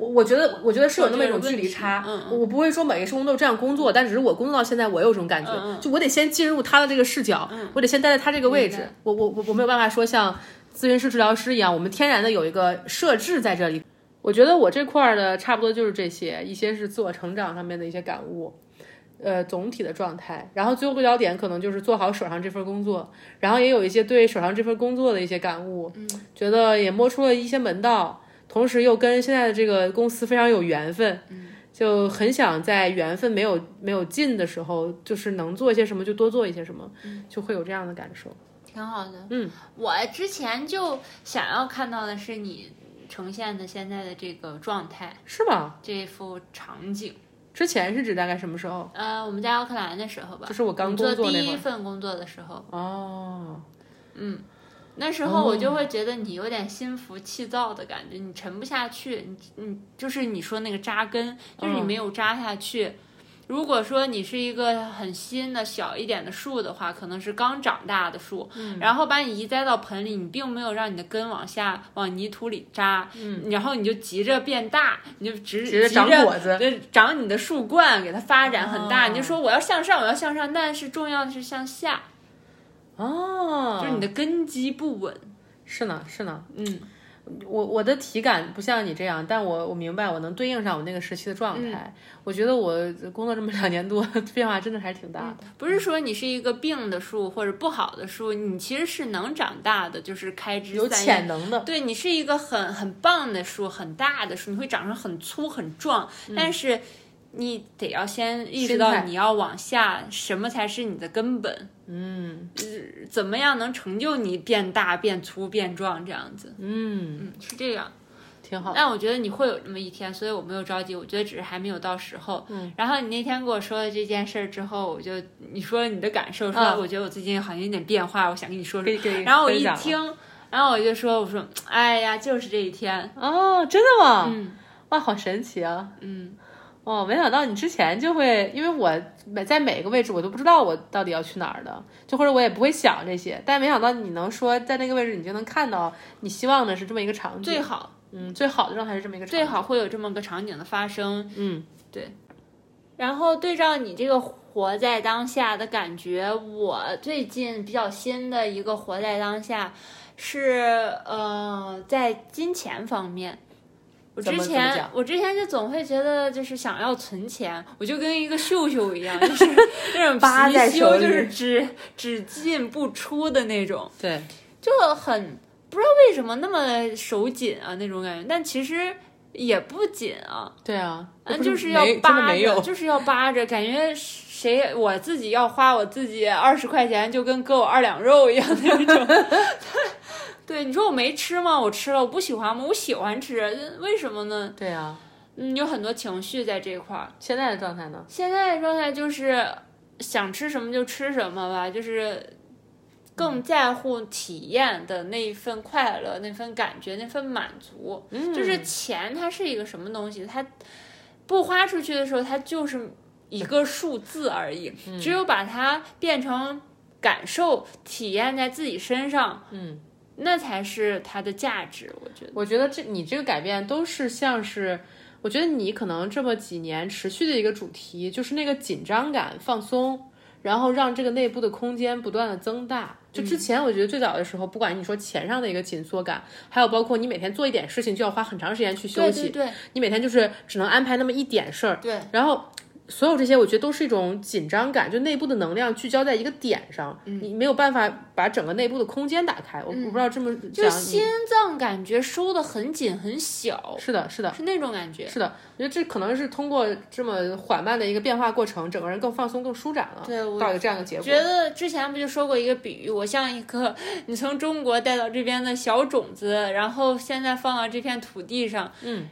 我我觉得，我觉得是有那么一种距离差。嗯，我不会说每个施工都这样工作，但只是我工作到现在，我有这种感觉。嗯就我得先进入他的这个视角，我得先待在他这个位置。我我我我没有办法说像咨询师、治疗师一样，我们天然的有一个设置在这里。我觉得我这块儿的差不多就是这些，一些是自我成长上面的一些感悟，呃，总体的状态。然后最后落脚点可能就是做好手上这份工作，然后也有一些对手上这份工作的一些感悟，觉得也摸出了一些门道。同时又跟现在的这个公司非常有缘分，就很想在缘分没有没有尽的时候，就是能做一些什么就多做一些什么，就会有这样的感受。挺好的。嗯，我之前就想要看到的是你呈现的现在的这个状态，是吧？这幅场景。之前是指大概什么时候？呃，我们在奥克兰的时候吧，就是我刚工作第一份工作的时候。哦，嗯，那时候我就会觉得你有点心浮气躁的感觉，你沉不下去，你你就是你说那个扎根，就是你没有扎下去。如果说你是一个很新的小一点的树的话，可能是刚长大的树，然后把你移栽到盆里，你并没有让你的根往下往泥土里扎，然后你就急着变大，你就直急着长果子，长你的树冠，给它发展很大。你就说我要向上，我要向上，但是重要的是向下，哦，就是你的根基不稳。是呢，是呢，嗯。我我的体感不像你这样，但我我明白，我能对应上我那个时期的状态。我觉得我工作这么两年多，变化真的还是挺大的。不是说你是一个病的树或者不好的树，你其实是能长大的，就是开枝有潜能的。对你是一个很很棒的树，很大的树，你会长成很粗很壮，但是。你得要先意识到你要往下，什么才是你的根本？嗯，怎么样能成就你变大、变粗、变壮这样子？嗯嗯，是这样，挺好。但我觉得你会有这么一天，所以我没有着急。我觉得只是还没有到时候。嗯。然后你那天跟我说了这件事儿之后，我就你说你的感受，说我觉得我最近好像有点变化，我想跟你说说。然后我一听，然后我就说，我说，哎呀，就是这一天。哦，真的吗？嗯。哇，好神奇啊！嗯。哦，没想到你之前就会，因为我每在每个位置我都不知道我到底要去哪儿的，就或者我也不会想这些，但没想到你能说在那个位置你就能看到你希望的是这么一个场景，最好，嗯，最好的状态是这么一个，最好会有这么个场景的发生，嗯，对。然后对照你这个活在当下的感觉，我最近比较新的一个活在当下是呃在金钱方面。我之前我之前就总会觉得就是想要存钱，我就跟一个秀秀一样，就是那种貔貅，就是只只进不出的那种。对，就很不知道为什么那么手紧啊那种感觉，但其实也不紧啊。对啊，就是要扒着，就是要扒着，感觉谁我自己要花我自己二十块钱，就跟割我二两肉一样那种。对，你说我没吃吗？我吃了，我不喜欢吗？我喜欢吃，为什么呢？对呀，嗯，有很多情绪在这块儿。现在的状态呢？现在的状态就是想吃什么就吃什么吧，就是更在乎体验的那一份快乐、那份感觉、那份满足。嗯，就是钱，它是一个什么东西？它不花出去的时候，它就是一个数字而已。只有把它变成感受、体验在自己身上，嗯。那才是它的价值，我觉得。我觉得这你这个改变都是像是，我觉得你可能这么几年持续的一个主题，就是那个紧张感放松，然后让这个内部的空间不断的增大。就之前我觉得最早的时候，不管你说钱上的一个紧缩感，还有包括你每天做一点事情就要花很长时间去休息，对对，你每天就是只能安排那么一点事儿，对，然后。所有这些，我觉得都是一种紧张感，就内部的能量聚焦在一个点上，你没有办法把整个内部的空间打开。我我不知道这么讲，就心脏感觉收的很紧很小。是的，是的，是那种感觉。是的，我觉得这可能是通过这么缓慢的一个变化过程，整个人更放松、更舒展了。对，到一个这样的结果。觉得之前不就说过一个比喻，我像一个你从中国带到这边的小种子，然后现在放到这片土地上，嗯。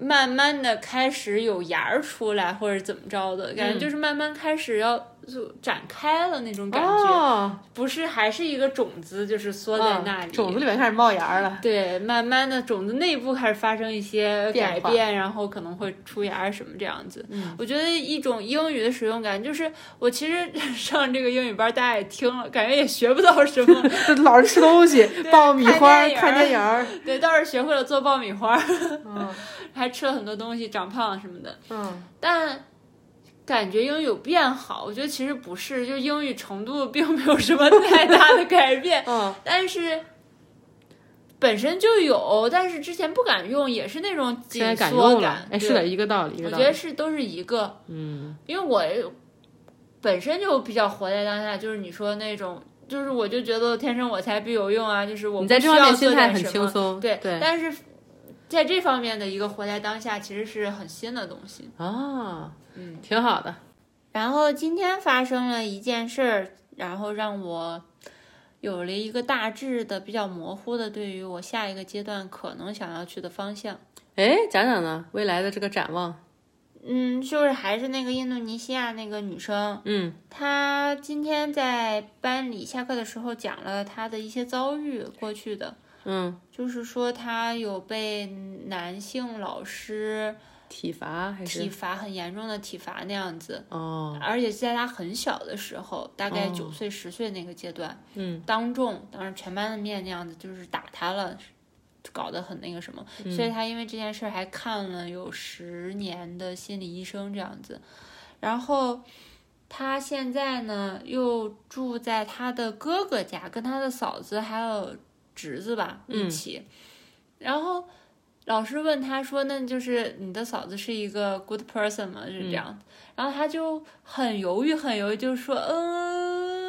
慢慢的开始有芽儿出来，或者怎么着的感觉，就是慢慢开始要。就展开了那种感觉，不是还是一个种子，就是缩在那里，种子里面开始冒芽了。对，慢慢的种子内部开始发生一些改变，然后可能会出芽什么这样子。嗯，我觉得一种英语的使用感，就是我其实上这个英语班，大家也听了，感觉也学不到什么，老是吃东西，爆米花，看电影，对，倒是学会了做爆米花，嗯，还吃了很多东西，长胖什么的，嗯，但。感觉英语有变好，我觉得其实不是，就英语程度并没有什么太大的改变。嗯，但是本身就有，但是之前不敢用，也是那种紧缩感。哎，是的，一个道理。我觉得是都是一个。嗯，因为我本身就比较活在当下，就是你说那种，就是我就觉得天生我材必有用啊，就是我你在这方面心态很轻松。对对，但是。在这方面的一个活在当下，其实是很新的东西啊，嗯，挺好的。然后今天发生了一件事儿，然后让我有了一个大致的、比较模糊的对于我下一个阶段可能想要去的方向。哎，讲讲呢，未来的这个展望。嗯，就是还是那个印度尼西亚那个女生，嗯，她今天在班里下课的时候讲了她的一些遭遇，过去的，嗯，就是说他有被男性老师体罚，还是？体罚很严重的体罚那样子，哦，而且在他很小的时候，大概九岁十岁那个阶段，嗯，当众当着全班的面那样子，就是打他了。搞得很那个什么，所以他因为这件事还看了有十年的心理医生这样子，然后他现在呢又住在他的哥哥家，跟他的嫂子还有侄子吧一起，然后老师问他说：“那就是你的嫂子是一个 good person 吗？”是这样，然后他就很犹豫，很犹豫，就说：“嗯。”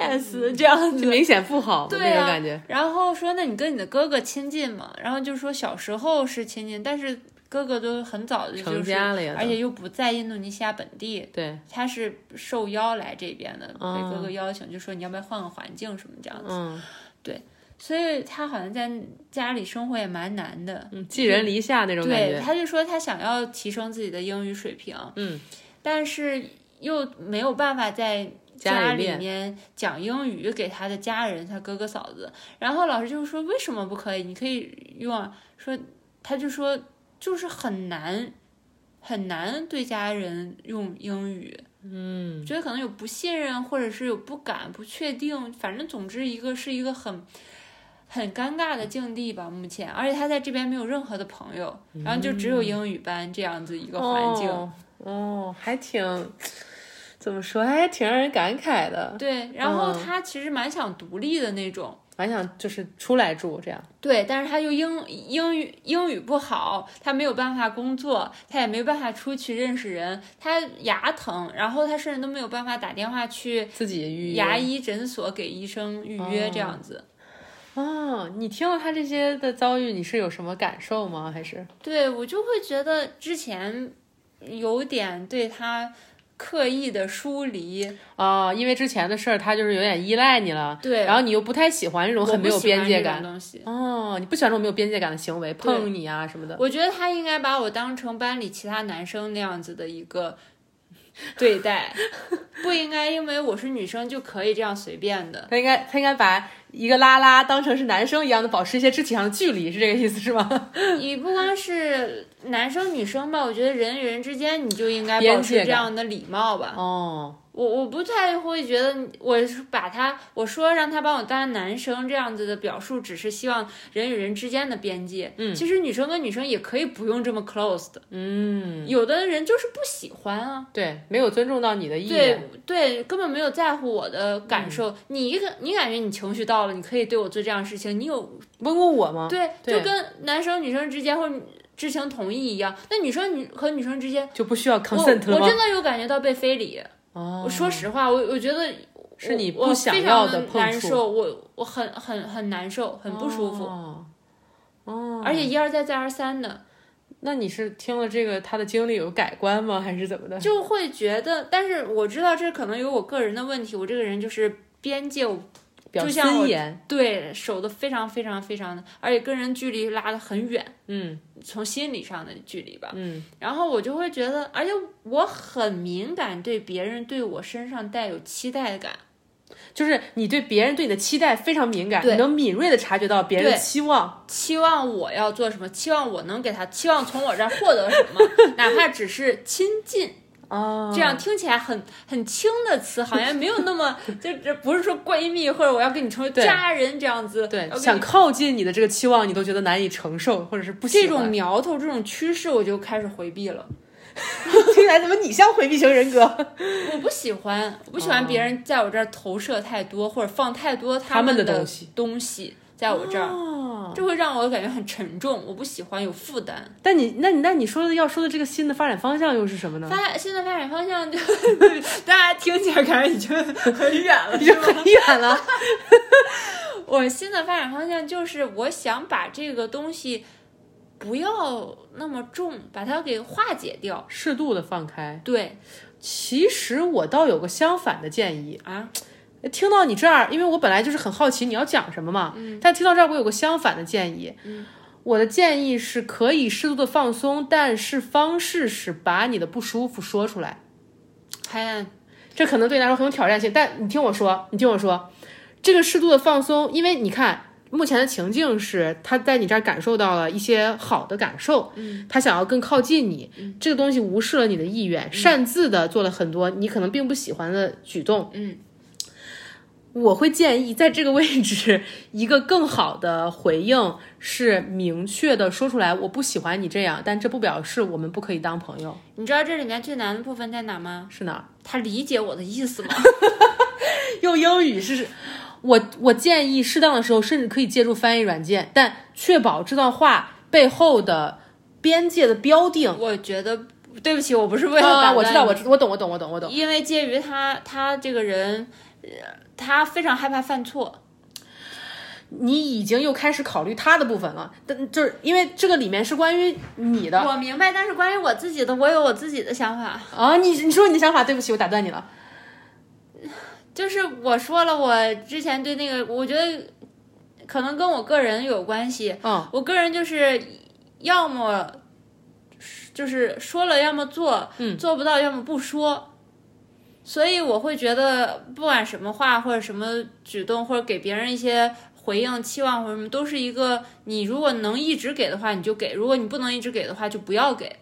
yes，这样子明显不好，对啊，感觉。然后说，那你跟你的哥哥亲近吗？然后就说小时候是亲近，但是哥哥都很早就成家了呀，而且又不在印度尼西亚本地。对，他是受邀来这边的，被哥哥邀请，就说你要不要换个环境什么这样子。嗯，对，所以他好像在家里生活也蛮难的，寄人篱下那种感觉。对，他就说他想要提升自己的英语水平，嗯，但是又没有办法在。家里面讲英语给他的家人，他哥哥嫂子，然后老师就说为什么不可以？你可以用，说他就说就是很难很难对家人用英语，嗯，觉得可能有不信任，或者是有不敢、不确定，反正总之一个是一个很很尴尬的境地吧。目前，而且他在这边没有任何的朋友，然后就只有英语班这样子一个环境，哦，还挺。怎么说还挺让人感慨的。对，然后他其实蛮想独立的那种，蛮想就是出来住这样。对，但是他又英英语英语不好，他没有办法工作，他也没办法出去认识人，他牙疼，然后他甚至都没有办法打电话去自己预牙医诊所给医生预约这样子。哦，你听了他这些的遭遇，你是有什么感受吗？还是？对我就会觉得之前有点对他。刻意的疏离啊，因为之前的事儿，他就是有点依赖你了。对，然后你又不太喜欢这种很没有边界感的东西。哦，你不喜欢这种没有边界感的行为，碰你啊什么的。我觉得他应该把我当成班里其他男生那样子的一个对待，不应该因为我是女生就可以这样随便的。他应该，他应该把。一个拉拉当成是男生一样的保持一些肢体上的距离，是这个意思是吗？你不光是男生女生吧，我觉得人与人之间你就应该保持这样的礼貌吧。哦。我我不太会觉得，我把他我说让他把我当男生这样子的表述，只是希望人与人之间的边界。嗯，其实女生跟女生也可以不用这么 close 的。嗯，有的人就是不喜欢啊。对，没有尊重到你的意愿。对对，根本没有在乎我的感受。你一个你感觉你情绪到了，你可以对我做这样的事情，你有问过我吗？对，就跟男生女生之间或者知情同意一样。那女生女和女生之间就不需要 consent 了我真的有感觉到被非礼。我说实话，我我觉得是你不想要的难受，我我很很很难受，很不舒服。哦，而且一而再再而三的。那你是听了这个他的经历有改观吗？还是怎么的？就会觉得，但是我知道这可能有我个人的问题。我这个人就是边界，就像我对守的非常非常非常的，而且跟人距离拉的很远。嗯。从心理上的距离吧，嗯，然后我就会觉得，而且我很敏感，对别人对我身上带有期待感，就是你对别人对你的期待非常敏感，你能敏锐的察觉到别人的期望，期望我要做什么，期望我能给他，期望从我这儿获得什么，哪怕只是亲近。哦，这样听起来很很轻的词，好像没有那么 就这不是说闺蜜或者我要跟你成为家人这样子。对，想靠近你的这个期望，你都觉得难以承受，或者是不这种苗头、这种趋势，我就开始回避了。听起来怎么你像回避型人格？我不喜欢，我不喜欢别人在我这儿投射太多，或者放太多他们的东西东西在我这儿。这会让我感觉很沉重，我不喜欢有负担。但你，那你，那你说的要说的这个新的发展方向又是什么呢？发新的发展方向就 大家听起来感觉已经很远了，已经很远了。我新的发展方向就是我想把这个东西不要那么重，把它给化解掉，适度的放开。对，其实我倒有个相反的建议啊。听到你这儿，因为我本来就是很好奇你要讲什么嘛，嗯，但听到这儿我有个相反的建议，嗯，我的建议是可以适度的放松，但是方式是把你的不舒服说出来。嗨，这可能对你来说很有挑战性，但你听我说，你听我说，这个适度的放松，因为你看。目前的情境是，他在你这儿感受到了一些好的感受，嗯，他想要更靠近你，这个东西无视了你的意愿，擅自的做了很多你可能并不喜欢的举动，嗯，我会建议在这个位置一个更好的回应是明确的说出来，我不喜欢你这样，但这不表示我们不可以当朋友。你知道这里面最难的部分在哪吗？是哪？他理解我的意思吗？用英语是。我我建议适当的时候，甚至可以借助翻译软件，但确保这段话背后的边界的标定。我觉得，对不起，我不是为了打我知道，我我懂，我懂，我懂，我懂。因为介于他，他这个人，他非常害怕犯错。你已经又开始考虑他的部分了，但就是因为这个里面是关于你的。我明白，但是关于我自己的，我有我自己的想法。啊，你你说你的想法，对不起，我打断你了。就是我说了，我之前对那个，我觉得可能跟我个人有关系。嗯，我个人就是要么就是说了，要么做，嗯，做不到，要么不说。所以我会觉得，不管什么话或者什么举动，或者给别人一些回应、期望或者什么，都是一个你如果能一直给的话，你就给；如果你不能一直给的话，就不要给。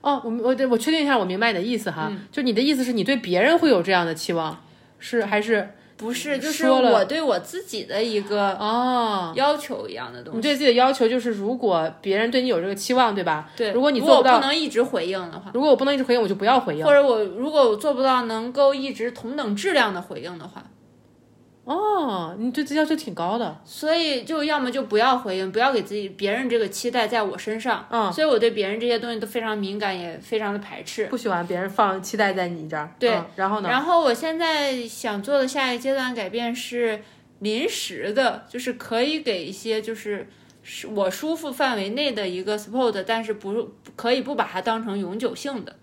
哦，我我我确定一下，我明白你的意思哈，就你的意思是你对别人会有这样的期望。是还是不是？就是我对我自己的一个哦要求一样的东西。你对自己的要求就是，如果别人对你有这个期望，对吧？对。如果你做不到，不能一直回应的话，如果我不能一直回应，我就不要回应。或者我如果我做不到能够一直同等质量的回应的话。哦，你对自己要求挺高的，所以就要么就不要回应，不要给自己别人这个期待在我身上。嗯，所以我对别人这些东西都非常敏感，也非常的排斥，不喜欢别人放期待在你这儿。对，然后呢？然后我现在想做的下一阶段改变是临时的，就是可以给一些就是是我舒服范围内的一个 support，但是不可以不把它当成永久性的。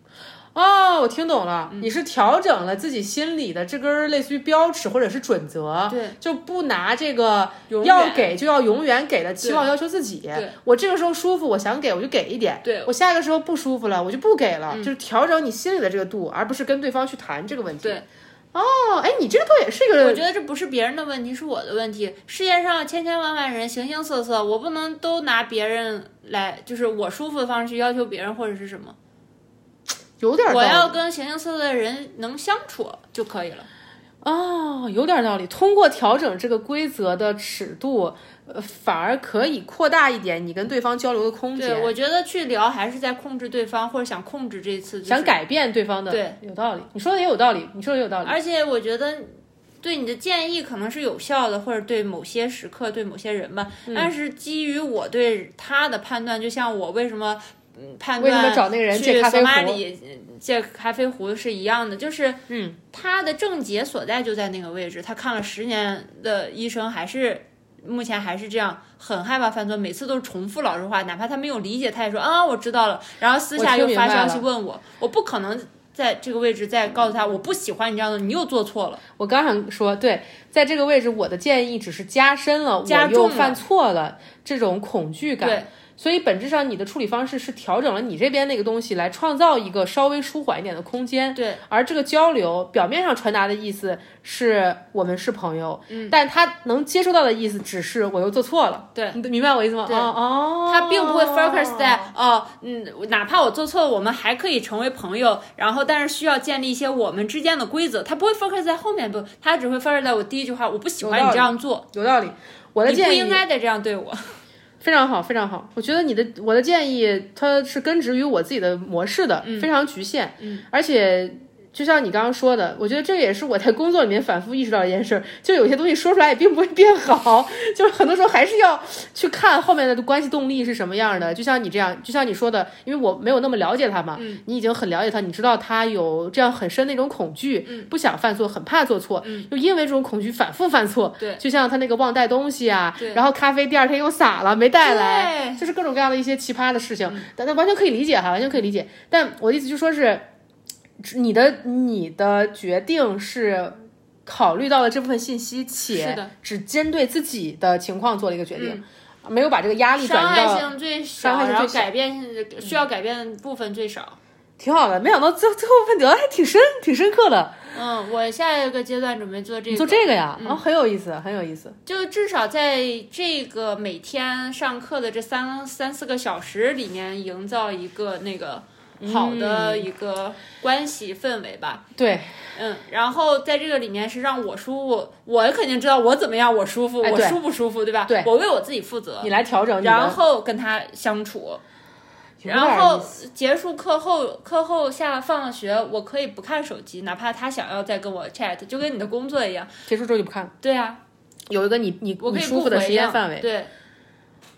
哦，我听懂了，你是调整了自己心里的这根类似于标尺或者是准则，对，就不拿这个要给就要永远给的期望要求自己。我这个时候舒服，我想给我就给一点，对我下一个时候不舒服了，我就不给了，就是调整你心里的这个度，而不是跟对方去谈这个问题。对，哦，哎，你这个倒也是一个，我觉得这不是别人的问题，是我的问题。世界上千千万万人，形形色色，我不能都拿别人来，就是我舒服的方式去要求别人或者是什么。有点，我要跟形形色色的人能相处就可以了。哦，有点道理。通过调整这个规则的尺度，呃，反而可以扩大一点你跟对方交流的空间。对，我觉得去聊还是在控制对方，或者想控制这次，想改变对方的。对，有道理。你说的也有道理，你说的也有道理。而且我觉得对你的建议可能是有效的，或者对某些时刻、对某些人吧。但是基于我对他的判断，就像我为什么。判断为什么找那个人借咖啡壶？借咖啡壶是一样的，就是嗯，他的症结所在就在那个位置。他看了十年的医生，还是目前还是这样，很害怕犯错，每次都是重复老实话，哪怕他没有理解，他也说啊，我知道了。然后私下又发消息问我，我不可能在这个位置再告诉他我不喜欢你这样的，你又做错了。我刚想说，对，在这个位置，我的建议只是加深了我又犯错了这种恐惧感。所以本质上，你的处理方式是调整了你这边那个东西，来创造一个稍微舒缓一点的空间。对，而这个交流表面上传达的意思是我们是朋友，嗯，但他能接收到的意思只是我又做错了。对，你明白我意思吗？对，哦，他并不会 focus 在哦，嗯，哪怕我做错了，我们还可以成为朋友。然后，但是需要建立一些我们之间的规则。他不会 focus 在后面，不，他只会 focus 在我第一句话，我不喜欢你这样做。有道理，我的建议，你不应该得这样对我。非常好，非常好。我觉得你的我的建议，它是根植于我自己的模式的，非常局限。嗯，而且就像你刚刚说的，我觉得这也是我在工作里面反复意识到一件事，就有些东西说出来也并不会变好，就是很多时候还是要去看后面的关系动力是什么样的。就像你这样，就像你说的，因为我没有那么了解他嘛，你已经很了解他，你知道他有这样很深的一种恐惧，不想犯错，很怕做错，又因为这种恐惧反复犯错。对，就像他那个忘带东西啊，然后咖啡第二天又洒了，没带来，就是各种各样的一些奇葩的事情，但他完全可以理解哈，完全可以理解。但我的意思就说是。你的你的决定是考虑到了这部分信息，且只针对自己的情况做了一个决定，没有把这个压力转移到伤害性最小，然后改变需要改变的部分最少，挺好的。没想到最最后部分得还挺深，挺深刻的。嗯，我下一个阶段准备做这个，做这个呀，然后很有意思，很有意思。就至少在这个每天上课的这三三四个小时里面，营造一个那个。好的一个关系氛围吧，对，嗯，然后在这个里面是让我舒服，我肯定知道我怎么样我舒服，我舒不舒服，对吧？对，我为我自己负责，你来调整，然后跟他相处，然后结束课后，课后下放了学，我可以不看手机，哪怕他想要再跟我 chat，就跟你的工作一样，结束之后就不看了。对呀，有一个你你我可以舒服的时间范围，对，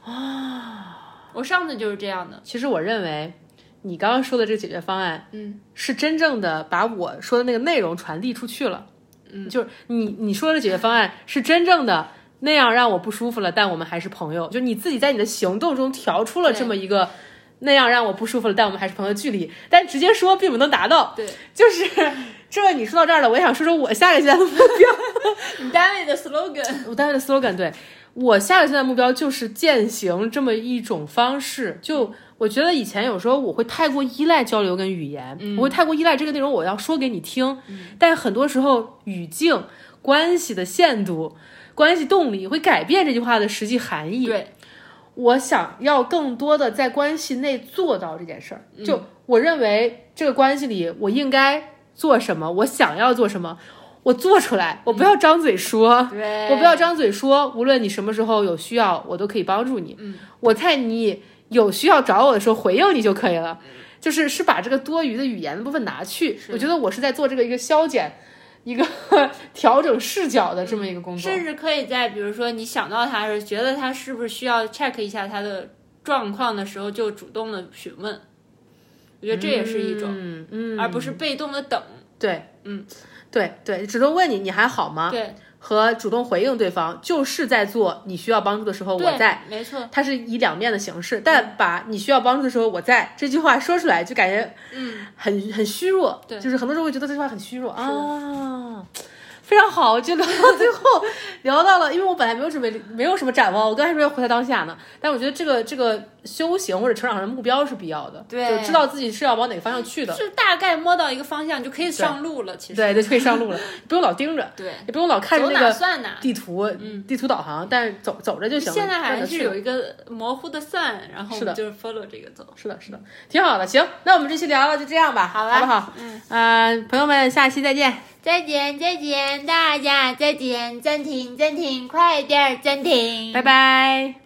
啊，我上次就是这样的。其实我认为。你刚刚说的这个解决方案，嗯，是真正的把我说的那个内容传递出去了，嗯，就是你你说的解决方案是真正的那样让我不舒服了，但我们还是朋友，就你自己在你的行动中调出了这么一个那样让我不舒服了，但我们还是朋友的距离，但直接说并不能达到，对，就是这你说到这儿了，我也想说说我下个阶段的目标，你单位的 slogan，我单位的 slogan，对。我下个阶段目标就是践行这么一种方式，就。我觉得以前有时候我会太过依赖交流跟语言，我会太过依赖这个内容，我要说给你听。但很多时候语境、关系的限度、关系动力会改变这句话的实际含义。对，我想要更多的在关系内做到这件事儿。就我认为这个关系里我应该做什么，我想要做什么，我做出来，我不要张嘴说，我不要张嘴说，无论你什么时候有需要，我都可以帮助你。我在你。有需要找我的时候回应你就可以了，就是是把这个多余的语言的部分拿去。我觉得我是在做这个一个消减，一个 调整视角的这么一个工作。甚至可以在比如说你想到他是觉得他是不是需要 check 一下他的状况的时候，就主动的询问。我觉得这也是一种，嗯，而不是被动的等。对，嗯，对对，主动问你你还好吗？对。和主动回应对方，就是在做你需要帮助的时候我在，没错，它是以两面的形式，但把你需要帮助的时候我在这句话说出来，就感觉嗯很很虚弱，对，就是很多时候会觉得这句话很虚弱啊。非常好，就聊到 最后，聊到了，因为我本来没有准备，没有什么展望，我刚才说要活在当下呢。但我觉得这个这个修行或者成长上的目标是必要的，对，就知道自己是要往哪个方向去的，就大概摸到一个方向就可以上路了。其实对，就可以上路了，不用老盯着，对，也不用老看着那个算地图，嗯，地图导航，但是走走着就行。现在还是有一个模糊的算，然后就是 follow 这个走。是的，是的，挺好的。行，那我们这期聊了就这样吧，好不好？嗯，呃，朋友们，下期再见。再见，再见，大家再见，暂停，暂停，快点暂停，拜拜。